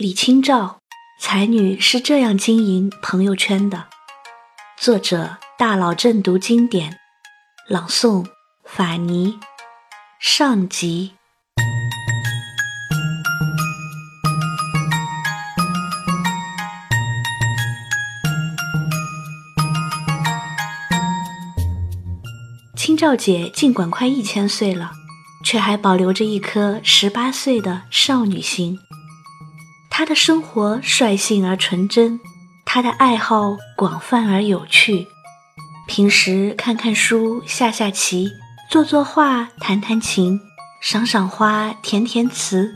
李清照，才女是这样经营朋友圈的。作者：大佬正读经典，朗诵：法尼。上集。清照姐尽管快一千岁了，却还保留着一颗十八岁的少女心。他的生活率性而纯真，他的爱好广泛而有趣。平时看看书、下下棋、做做画、弹弹琴、赏赏花、填填词，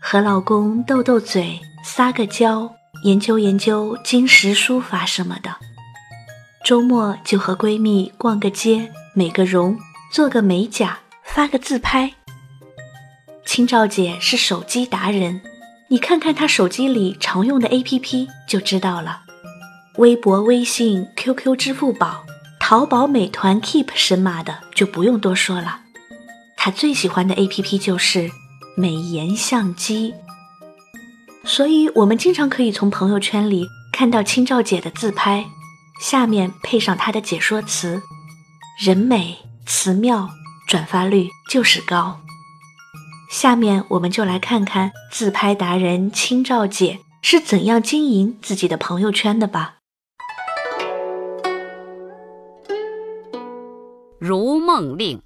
和老公斗斗嘴、撒个娇、研究研究金石书法什么的。周末就和闺蜜逛个街、美个容、做个美甲、发个自拍。清照姐是手机达人。你看看他手机里常用的 APP 就知道了，微博、微信、QQ、支付宝、淘宝、美团、Keep 神马的就不用多说了。他最喜欢的 APP 就是美颜相机，所以我们经常可以从朋友圈里看到清照姐的自拍，下面配上她的解说词，人美词妙，转发率就是高。下面我们就来看看自拍达人清照姐是怎样经营自己的朋友圈的吧。如梦令，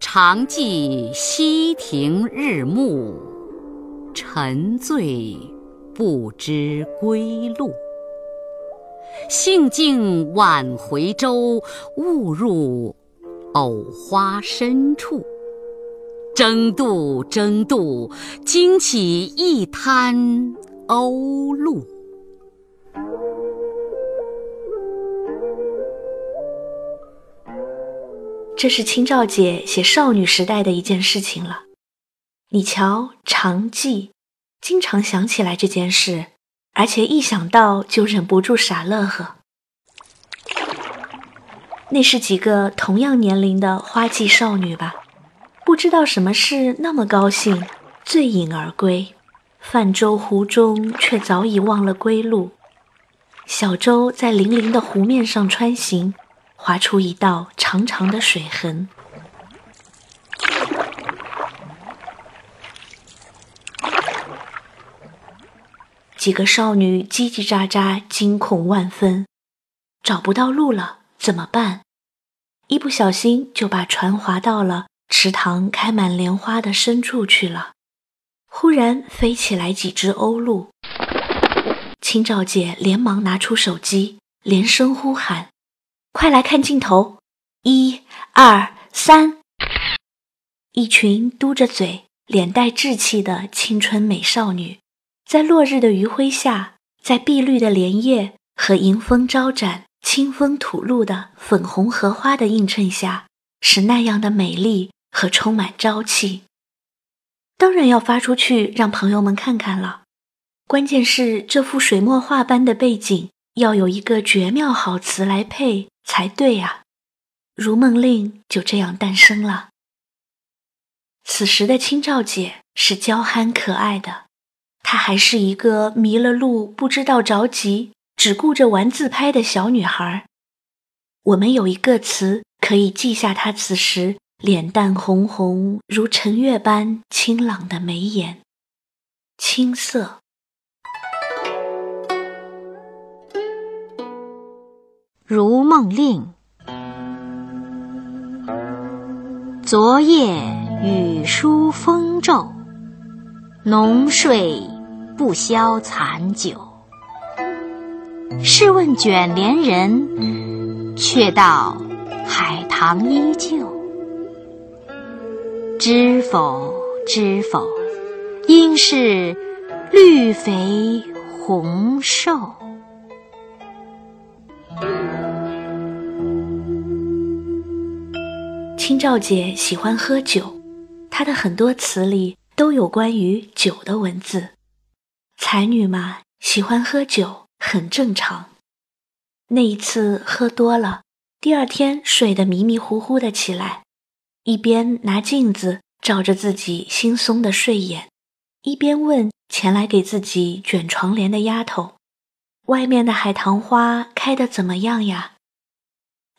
常记溪亭日暮，沉醉不知归路。兴尽晚回舟，误入藕花深处。争渡，争渡，惊起一滩鸥鹭。这是清照姐写少女时代的一件事情了。你瞧，常记，经常想起来这件事。而且一想到就忍不住傻乐呵。那是几个同样年龄的花季少女吧？不知道什么事那么高兴，醉饮而归，泛舟湖中，却早已忘了归路。小舟在粼粼的湖面上穿行，划出一道长长的水痕。几个少女叽叽喳喳，惊恐万分，找不到路了，怎么办？一不小心就把船划到了池塘开满莲花的深处去了。忽然飞起来几只鸥鹭，清照姐连忙拿出手机，连声呼喊：“快来看镜头！一、二、三！”一群嘟着嘴、脸带稚气的青春美少女。在落日的余晖下，在碧绿的莲叶和迎风招展、清风吐露的粉红荷花的映衬下，是那样的美丽和充满朝气。当然要发出去让朋友们看看了。关键是这幅水墨画般的背景要有一个绝妙好词来配才对啊！如梦令就这样诞生了。此时的清照姐是娇憨可爱的。她还是一个迷了路、不知道着急、只顾着玩自拍的小女孩。我们有一个词可以记下她此时脸蛋红红如晨月般清朗的眉眼——青涩。如梦令，昨夜雨疏风骤，浓睡。不消残酒，试问卷帘人，却道海棠依旧。知否？知否？应是绿肥红瘦。清照姐喜欢喝酒，她的很多词里都有关于酒的文字。才女嘛，喜欢喝酒很正常。那一次喝多了，第二天睡得迷迷糊糊的起来，一边拿镜子照着自己惺忪的睡眼，一边问前来给自己卷床帘的丫头：“外面的海棠花开得怎么样呀？”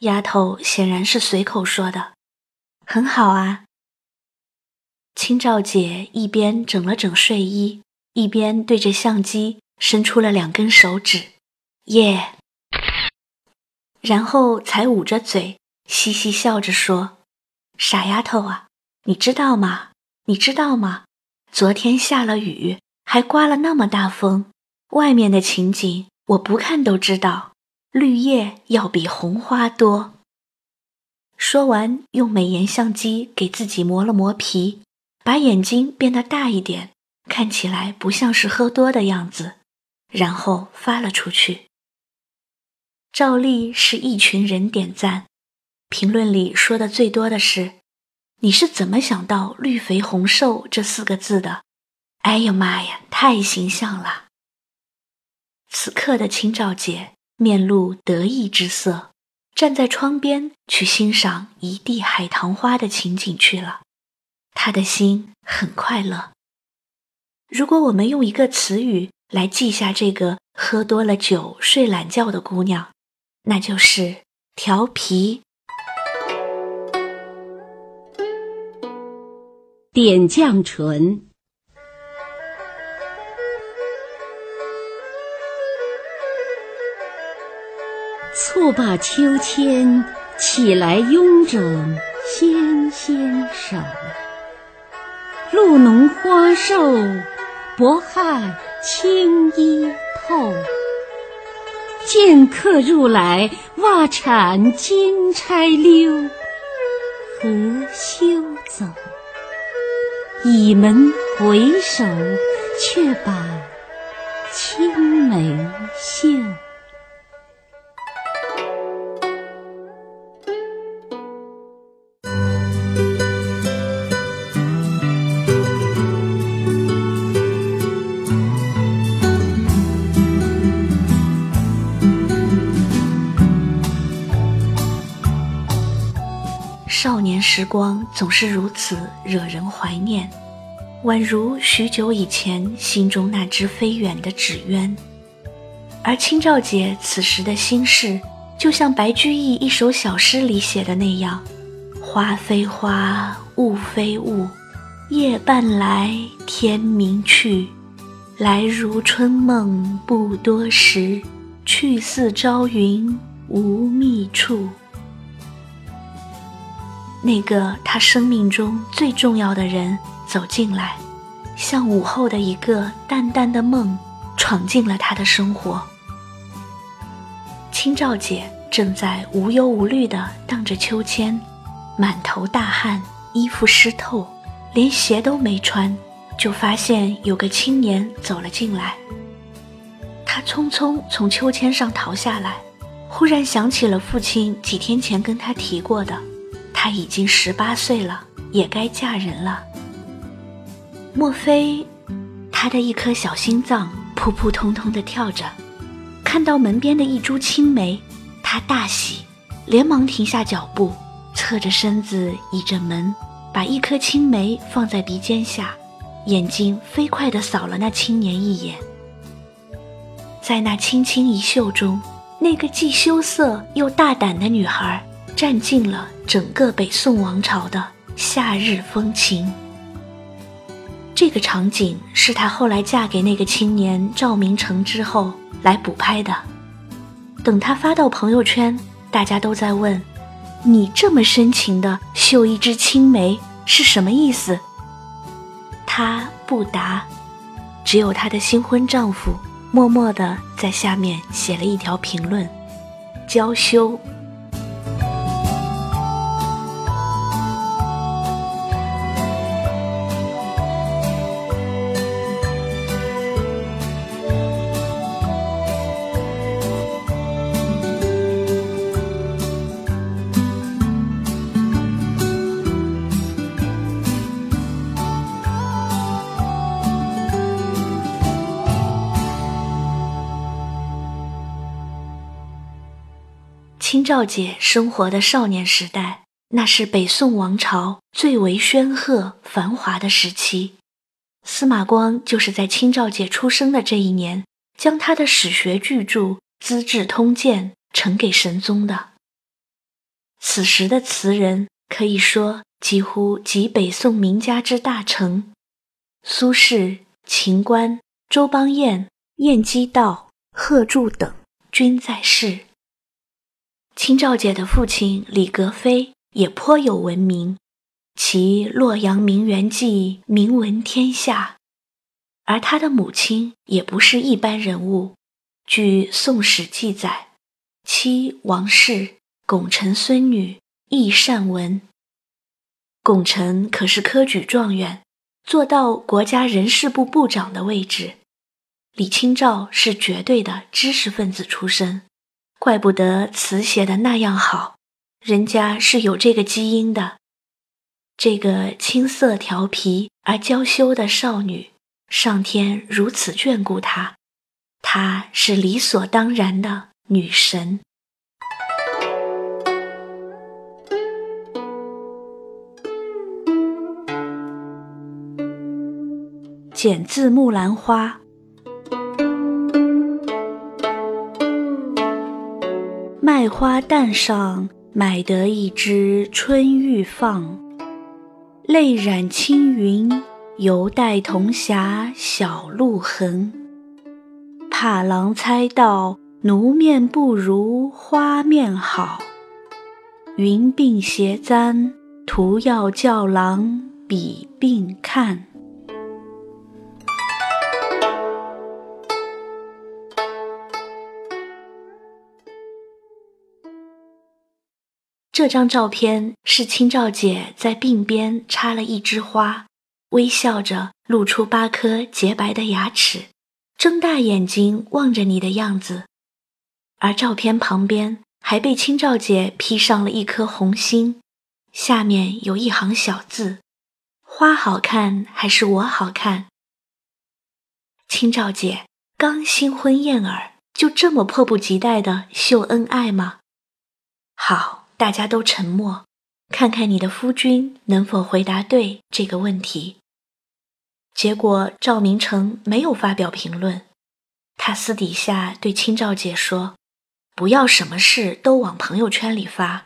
丫头显然是随口说的：“很好啊。”清照姐一边整了整睡衣，一边对着相机伸出了两根手指：“耶！”然后才捂着嘴，嘻嘻笑着说：“傻丫头啊，你知道吗？你知道吗？昨天下了雨，还刮了那么大风，外面的情景我不看都知道，绿叶要比红花多。”说完，用美颜相机给自己磨了磨皮，把眼睛变得大一点，看起来不像是喝多的样子，然后发了出去。照例是一群人点赞，评论里说的最多的是：“你是怎么想到‘绿肥红瘦’这四个字的？哎呀妈呀，太形象了！”此刻的青照姐面露得意之色，站在窗边去欣赏一地海棠花的情景去了。她的心很快乐。如果我们用一个词语来记下这个喝多了酒睡懒觉的姑娘，那就是调皮。点绛唇，错把秋千起来拥整纤纤手，露浓花瘦，薄汗轻衣透。见客入来，袜铲金钗溜，何羞走？倚门回首，却把青梅嗅。少年时光总是如此惹人怀念，宛如许久以前心中那只飞远的纸鸢。而清照姐此时的心事，就像白居易一首小诗里写的那样：“花非花，雾非雾，夜半来，天明去。来如春梦不多时，去似朝云无觅处。”那个他生命中最重要的人走进来，像午后的一个淡淡的梦，闯进了他的生活。清照姐正在无忧无虑地荡着秋千，满头大汗，衣服湿透，连鞋都没穿，就发现有个青年走了进来。她匆匆从秋千上逃下来，忽然想起了父亲几天前跟她提过的。她已经十八岁了，也该嫁人了。莫非，她的一颗小心脏扑扑通通的跳着，看到门边的一株青梅，她大喜，连忙停下脚步，侧着身子倚着门，把一颗青梅放在鼻尖下，眼睛飞快地扫了那青年一眼。在那轻轻一嗅中，那个既羞涩又大胆的女孩。占尽了整个北宋王朝的夏日风情。这个场景是她后来嫁给那个青年赵明诚之后来补拍的。等她发到朋友圈，大家都在问：“你这么深情的绣一枝青梅是什么意思？”她不答，只有她的新婚丈夫默默地在下面写了一条评论：“娇羞。”清照姐生活的少年时代，那是北宋王朝最为煊赫繁华的时期。司马光就是在清照姐出生的这一年，将他的史学巨著《资治通鉴》呈给神宗的。此时的词人可以说几乎集北宋名家之大成，苏轼、秦观、周邦彦、晏几道、贺铸等均在世。清照姐的父亲李格非也颇有闻名，其《洛阳名园记》名闻天下。而他的母亲也不是一般人物。据《宋史》记载，妻王氏，巩成孙女，亦善文。巩成可是科举状元，做到国家人事部部长的位置。李清照是绝对的知识分子出身。怪不得词写的那样好，人家是有这个基因的。这个青涩调皮而娇羞的少女，上天如此眷顾她，她是理所当然的女神。剪字《木兰花》。在花担上买得一枝春欲放，泪染青云犹带铜霞小路痕。怕郎猜到奴面不如花面好，云鬓斜簪徒要叫郎比鬓看。这张照片是清照姐在鬓边插了一枝花，微笑着露出八颗洁白的牙齿，睁大眼睛望着你的样子。而照片旁边还被清照姐披上了一颗红心，下面有一行小字：“花好看还是我好看？”清照姐刚新婚燕尔，就这么迫不及待地秀恩爱吗？好。大家都沉默，看看你的夫君能否回答对这个问题。结果赵明诚没有发表评论，他私底下对清照姐说：“不要什么事都往朋友圈里发。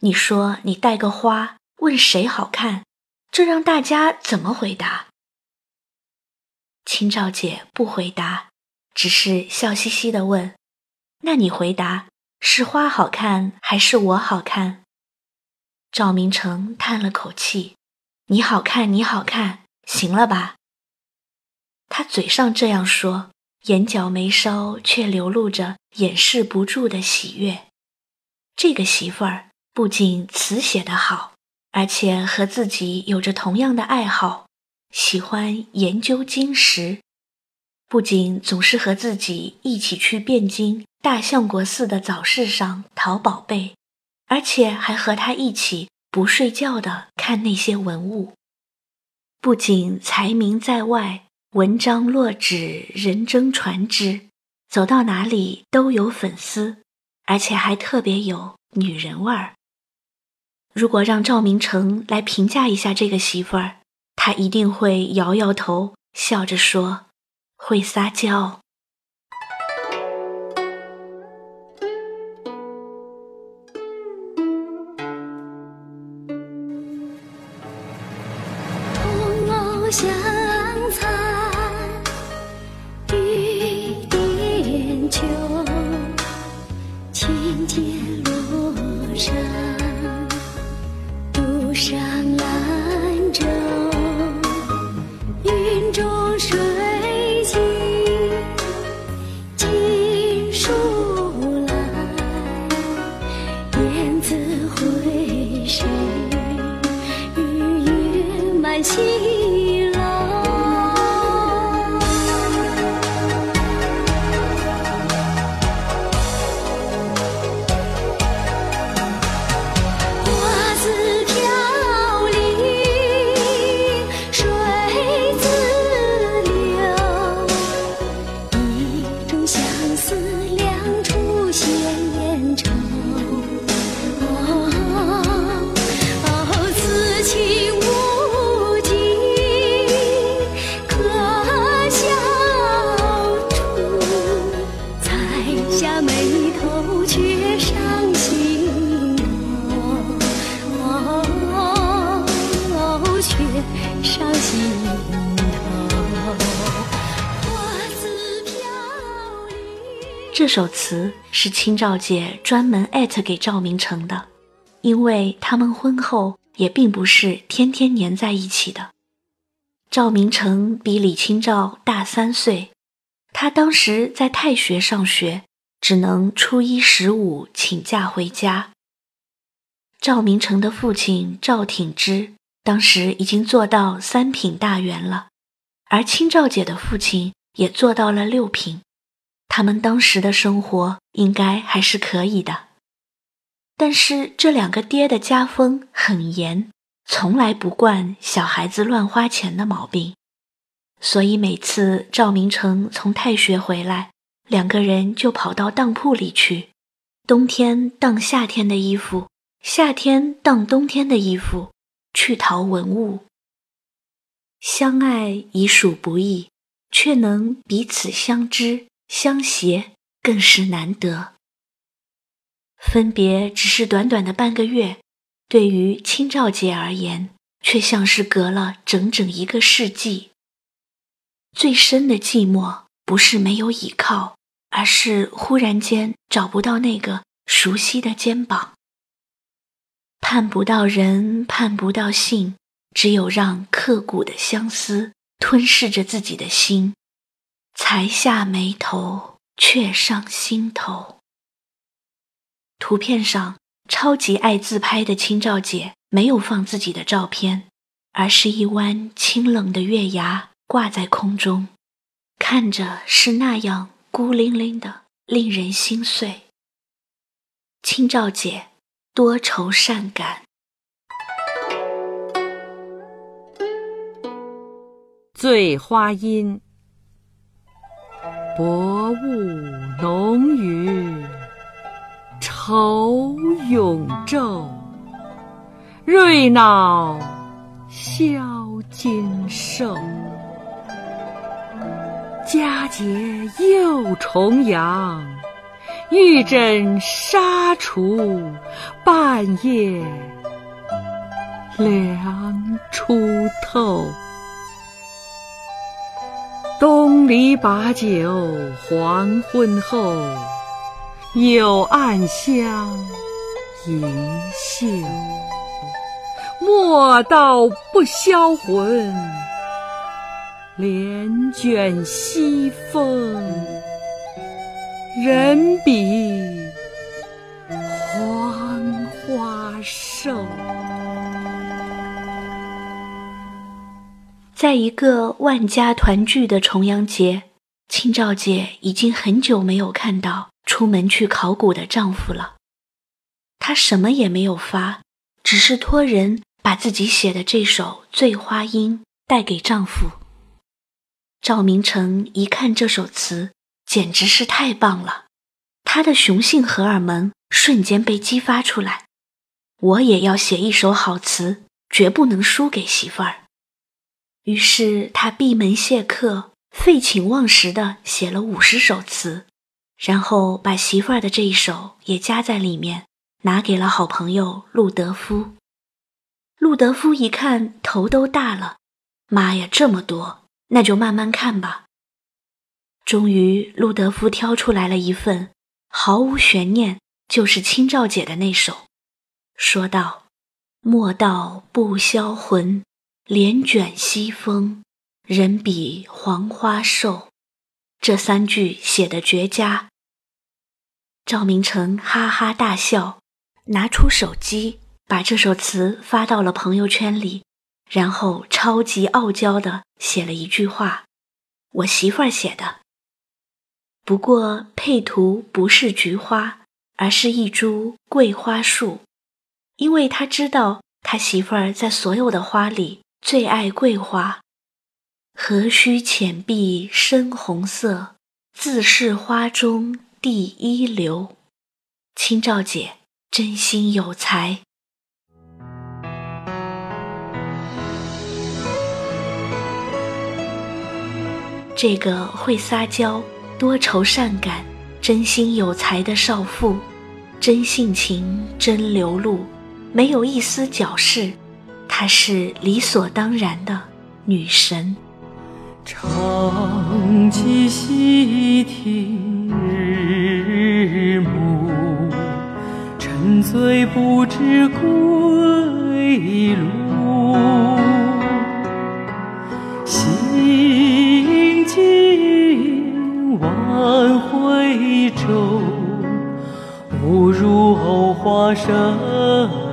你说你带个花问谁好看，这让大家怎么回答？”清照姐不回答，只是笑嘻嘻地问：“那你回答？”是花好看还是我好看？赵明诚叹了口气：“你好看，你好看，行了吧？”他嘴上这样说，眼角眉梢却流露着掩饰不住的喜悦。这个媳妇儿不仅词写得好，而且和自己有着同样的爱好，喜欢研究经石。不仅总是和自己一起去汴京。大相国寺的早市上淘宝贝，而且还和他一起不睡觉的看那些文物。不仅才名在外，文章落纸人争传之，走到哪里都有粉丝，而且还特别有女人味儿。如果让赵明诚来评价一下这个媳妇儿，他一定会摇摇头，笑着说：“会撒娇。”这首词是清照姐专门艾特给赵明诚的，因为他们婚后也并不是天天黏在一起的。赵明诚比李清照大三岁，他当时在太学上学，只能初一十五请假回家。赵明诚的父亲赵挺之当时已经做到三品大员了，而清照姐的父亲也做到了六品。他们当时的生活应该还是可以的，但是这两个爹的家风很严，从来不惯小孩子乱花钱的毛病，所以每次赵明诚从太学回来，两个人就跑到当铺里去，冬天当夏天的衣服，夏天当冬天的衣服，去淘文物。相爱已属不易，却能彼此相知。相携更是难得。分别只是短短的半个月，对于清照姐而言，却像是隔了整整一个世纪。最深的寂寞，不是没有依靠，而是忽然间找不到那个熟悉的肩膀。盼不到人，盼不到信，只有让刻骨的相思吞噬着自己的心。才下眉头，却上心头。图片上超级爱自拍的清照姐没有放自己的照片，而是一弯清冷的月牙挂在空中，看着是那样孤零零的，令人心碎。清照姐多愁善感，醉花阴。薄雾浓雨，愁永昼。瑞脑消金兽，佳节又重阳。玉枕纱厨，半夜凉初透。东篱把酒黄昏后，有暗香盈袖。莫道不销魂，帘卷西风。人比黄花瘦。在一个万家团聚的重阳节，清照姐已经很久没有看到出门去考古的丈夫了。她什么也没有发，只是托人把自己写的这首《醉花阴》带给丈夫。赵明诚一看这首词，简直是太棒了，他的雄性荷尔蒙瞬间被激发出来。我也要写一首好词，绝不能输给媳妇儿。于是他闭门谢客，废寝忘食地写了五十首词，然后把媳妇儿的这一首也加在里面，拿给了好朋友陆德夫。陆德夫一看，头都大了，妈呀，这么多，那就慢慢看吧。终于，陆德夫挑出来了一份，毫无悬念，就是清照姐的那首，说道：“莫道不销魂。”帘卷西风，人比黄花瘦。这三句写的绝佳。赵明诚哈哈大笑，拿出手机把这首词发到了朋友圈里，然后超级傲娇的写了一句话：“我媳妇儿写的。”不过配图不是菊花，而是一株桂花树，因为他知道他媳妇儿在所有的花里。最爱桂花，何须浅碧深红色，自是花中第一流。清照姐真心有才。这个会撒娇，多愁善感，真心有才的少妇，真性情，真流露，没有一丝矫饰。她是理所当然的女神。常记溪亭日暮沉醉不知归路。兴尽晚回舟误入藕花深